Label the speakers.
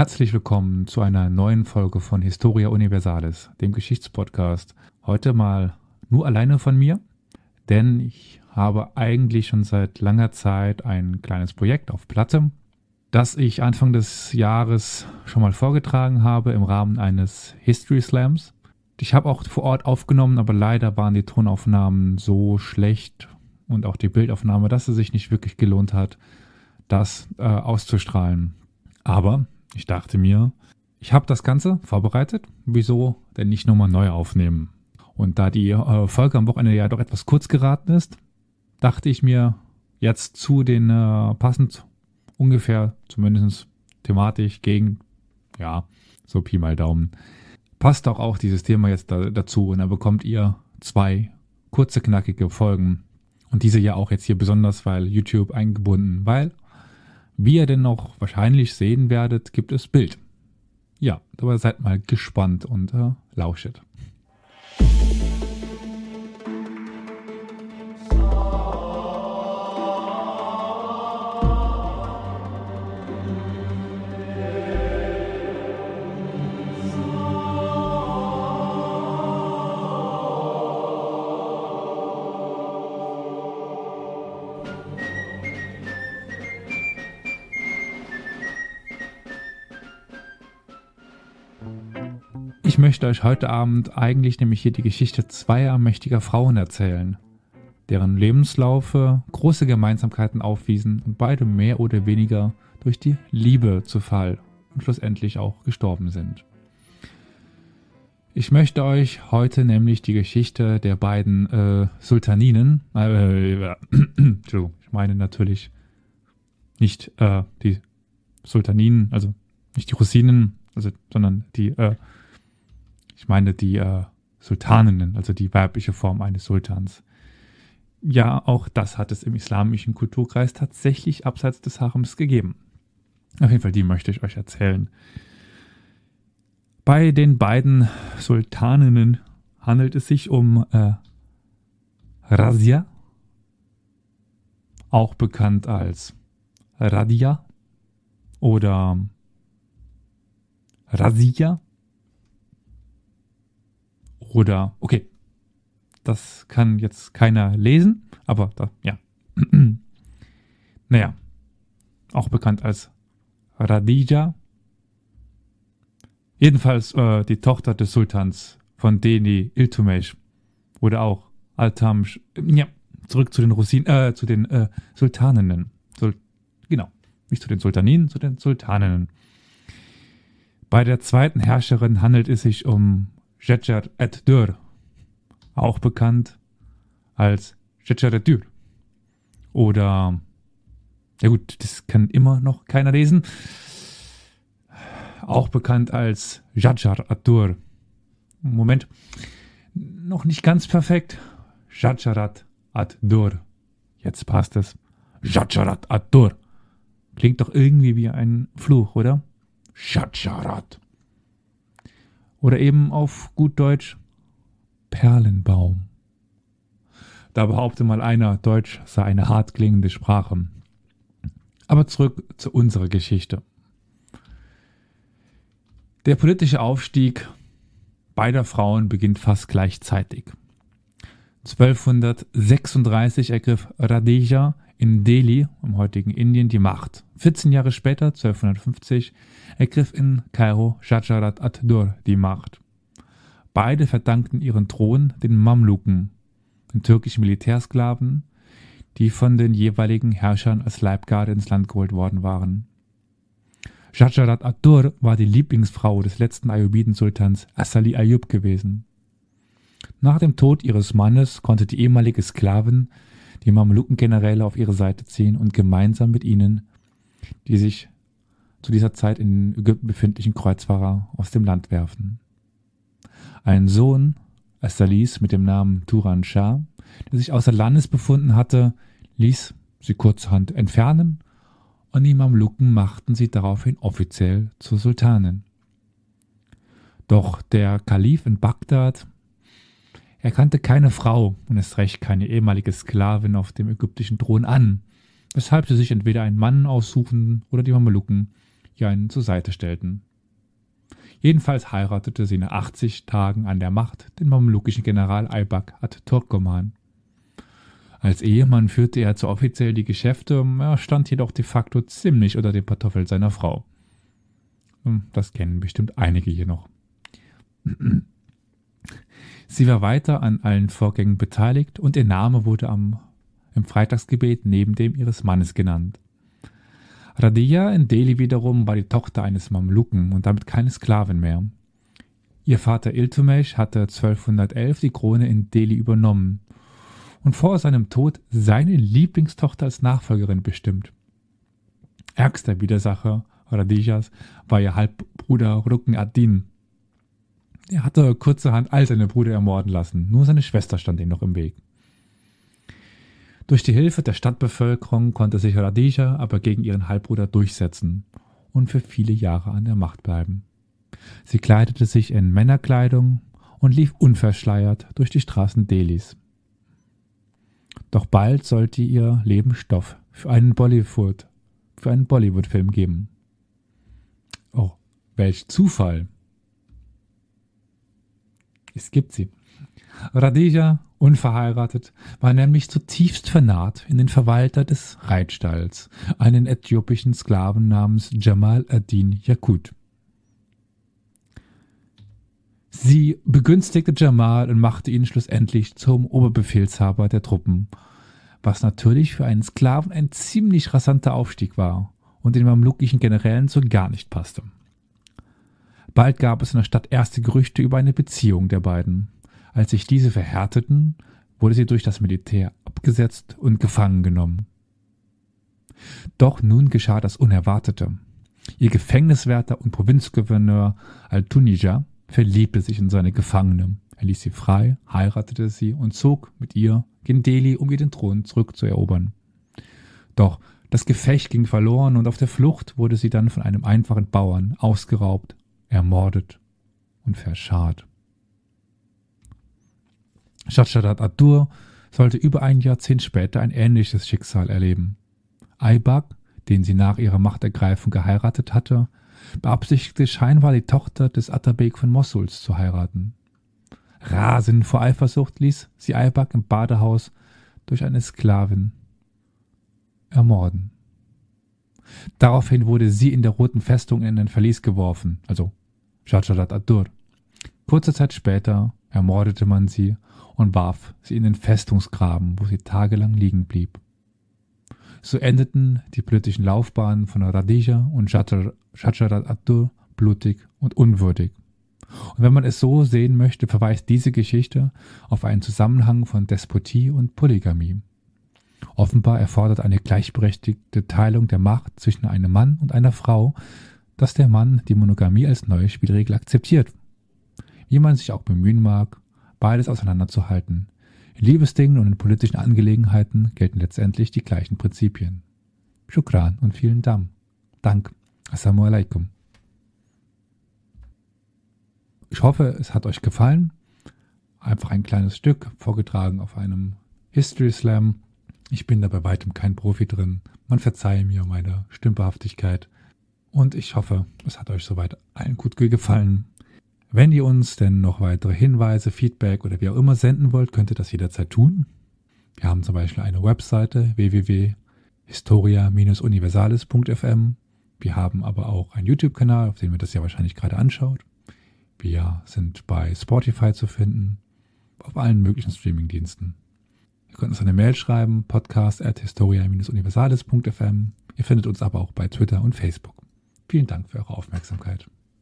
Speaker 1: Herzlich willkommen zu einer neuen Folge von Historia Universalis, dem Geschichtspodcast. Heute mal nur alleine von mir, denn ich habe eigentlich schon seit langer Zeit ein kleines Projekt auf Platte, das ich Anfang des Jahres schon mal vorgetragen habe im Rahmen eines History Slams. Ich habe auch vor Ort aufgenommen, aber leider waren die Tonaufnahmen so schlecht und auch die Bildaufnahme, dass es sich nicht wirklich gelohnt hat, das äh, auszustrahlen. Aber ich dachte mir, ich habe das Ganze vorbereitet, wieso denn nicht nochmal neu aufnehmen? Und da die äh, Folge am Wochenende ja doch etwas kurz geraten ist, dachte ich mir jetzt zu den äh, passend ungefähr, zumindest thematisch gegen, ja, so Pi mal Daumen, passt auch auch dieses Thema jetzt da, dazu. Und da bekommt ihr zwei kurze, knackige Folgen. Und diese ja auch jetzt hier besonders, weil YouTube eingebunden, weil, wie ihr denn noch wahrscheinlich sehen werdet, gibt es Bild. Ja, aber seid mal gespannt und äh, lauschet. Möchte euch heute Abend eigentlich nämlich hier die Geschichte zweier mächtiger Frauen erzählen, deren Lebenslaufe große Gemeinsamkeiten aufwiesen und beide mehr oder weniger durch die Liebe zu Fall und schlussendlich auch gestorben sind. Ich möchte euch heute nämlich die Geschichte der beiden äh, Sultaninen, äh, Entschuldigung, ich meine natürlich nicht äh, die Sultaninen, also nicht die Rosinen, also, sondern die äh, ich meine die äh, Sultaninnen, also die weibliche Form eines Sultans. Ja, auch das hat es im islamischen Kulturkreis tatsächlich abseits des Harems gegeben. Auf jeden Fall, die möchte ich euch erzählen. Bei den beiden Sultaninnen handelt es sich um äh, Razia, auch bekannt als Radia oder Razia oder, okay, das kann jetzt keiner lesen, aber da, ja. naja, auch bekannt als Radija. Jedenfalls äh, die Tochter des Sultans von Deni Iltumesh wurde auch Altam, ja, zurück zu den Rosinen, äh, zu den äh, Sultaninnen. Sul genau, nicht zu den Sultaninen, zu den Sultaninnen. Bei der zweiten Herrscherin handelt es sich um Jecher et Dur, auch bekannt als Jecher et Dur. Oder, ja gut, das kann immer noch keiner lesen. Auch bekannt als Jajar Atur. Moment, noch nicht ganz perfekt. Jajarat Ad-Dur. Jetzt passt es. Jajarat Ad-Dur. Klingt doch irgendwie wie ein Fluch, oder? Jajarat. Oder eben auf gut Deutsch Perlenbaum. Da behaupte mal einer, Deutsch sei eine hart klingende Sprache. Aber zurück zu unserer Geschichte. Der politische Aufstieg beider Frauen beginnt fast gleichzeitig. 1236 ergriff Radeja in Delhi, im heutigen Indien, die Macht. 14 Jahre später, 1250, ergriff in Kairo Shajarat ad-Dur die Macht. Beide verdankten ihren Thron den Mamluken, den türkischen Militärsklaven, die von den jeweiligen Herrschern als Leibgarde ins Land geholt worden waren. Shajarat ad-Dur war die Lieblingsfrau des letzten Ayyubiden-Sultans Asali Ayyub gewesen. Nach dem Tod ihres Mannes konnte die ehemalige Sklavin die Mamelukengeneräle auf ihre Seite ziehen und gemeinsam mit ihnen die sich zu dieser Zeit in Ägypten befindlichen Kreuzfahrer aus dem Land werfen. Ein Sohn Astalis mit dem Namen Turan Shah, der sich außer Landes befunden hatte, ließ sie kurzerhand entfernen und die Mamluken machten sie daraufhin offiziell zur Sultanin. Doch der Kalif in Bagdad er kannte keine Frau und es recht keine ehemalige Sklavin auf dem ägyptischen Thron an, weshalb sie sich entweder einen Mann aussuchen oder die Mamelucken die einen zur Seite stellten. Jedenfalls heiratete sie nach 80 Tagen an der Macht den mamlukischen General Aybak at-Turkoman. Als Ehemann führte er zwar offiziell die Geschäfte, er stand jedoch de facto ziemlich unter dem Kartoffel seiner Frau. Hm, das kennen bestimmt einige hier noch. Sie war weiter an allen Vorgängen beteiligt und ihr Name wurde am, im Freitagsgebet neben dem ihres Mannes genannt. Radia in Delhi wiederum war die Tochter eines Mamluken und damit keine Sklavin mehr. Ihr Vater Iltumesh hatte 1211 die Krone in Delhi übernommen und vor seinem Tod seine Lieblingstochter als Nachfolgerin bestimmt. Ärgster Widersacher Radijas war ihr Halbbruder Rukn ad-Din. Er hatte kurzerhand all seine Brüder ermorden lassen, nur seine Schwester stand ihm noch im Weg. Durch die Hilfe der Stadtbevölkerung konnte sich Radija aber gegen ihren Halbbruder durchsetzen und für viele Jahre an der Macht bleiben. Sie kleidete sich in Männerkleidung und lief unverschleiert durch die Straßen Delis. Doch bald sollte ihr Leben Stoff für einen Bollywood, für einen Bollywood-Film geben. Oh, welch Zufall! Es gibt sie. Radija Unverheiratet war nämlich zutiefst vernarrt in den Verwalter des Reitstalls, einen äthiopischen Sklaven namens Jamal ad-Din Yakut. Sie begünstigte Jamal und machte ihn schlussendlich zum Oberbefehlshaber der Truppen, was natürlich für einen Sklaven ein ziemlich rasanter Aufstieg war und den mamlukischen Generälen so gar nicht passte. Bald gab es in der Stadt erste Gerüchte über eine Beziehung der beiden. Als sich diese verhärteten, wurde sie durch das Militär abgesetzt und gefangen genommen. Doch nun geschah das Unerwartete. Ihr Gefängniswärter und Provinzgouverneur Al-Tunija verliebte sich in seine Gefangene. Er ließ sie frei, heiratete sie und zog mit ihr gen Delhi, um ihr den Thron zurückzuerobern. Doch das Gefecht ging verloren und auf der Flucht wurde sie dann von einem einfachen Bauern ausgeraubt, ermordet und verscharrt. Shadshadat Adur sollte über ein Jahrzehnt später ein ähnliches Schicksal erleben. Aybak, den sie nach ihrer Machtergreifung geheiratet hatte, beabsichtigte scheinbar die Tochter des Atabek von Mossuls zu heiraten. Rasend vor Eifersucht ließ sie Aybak im Badehaus durch eine Sklavin ermorden. Daraufhin wurde sie in der Roten Festung in ein Verlies geworfen, also Shadshadat Adur. Kurze Zeit später ermordete man sie und warf sie in den Festungsgraben, wo sie tagelang liegen blieb. So endeten die politischen Laufbahnen von Radija und Shajarat Abdur blutig und unwürdig. Und wenn man es so sehen möchte, verweist diese Geschichte auf einen Zusammenhang von Despotie und Polygamie. Offenbar erfordert eine gleichberechtigte Teilung der Macht zwischen einem Mann und einer Frau, dass der Mann die Monogamie als neue Spielregel akzeptiert. Wie man sich auch bemühen mag, beides auseinanderzuhalten. In Liebesdingen und in politischen Angelegenheiten gelten letztendlich die gleichen Prinzipien. Shukran und vielen Dank. Dank. Assalamu alaikum. Ich hoffe, es hat euch gefallen. Einfach ein kleines Stück vorgetragen auf einem History Slam. Ich bin da bei weitem kein Profi drin. Man verzeihe mir meine Stümperhaftigkeit. Und ich hoffe, es hat euch soweit allen gut gefallen. Wenn ihr uns denn noch weitere Hinweise, Feedback oder wie auch immer senden wollt, könnt ihr das jederzeit tun. Wir haben zum Beispiel eine Webseite www.historia-universalis.fm. Wir haben aber auch einen YouTube-Kanal, auf dem ihr das ja wahrscheinlich gerade anschaut. Wir sind bei Spotify zu finden, auf allen möglichen Streamingdiensten. Ihr könnt uns eine Mail schreiben, podcast at historia-universalis.fm. Ihr findet uns aber auch bei Twitter und Facebook. Vielen Dank für eure Aufmerksamkeit.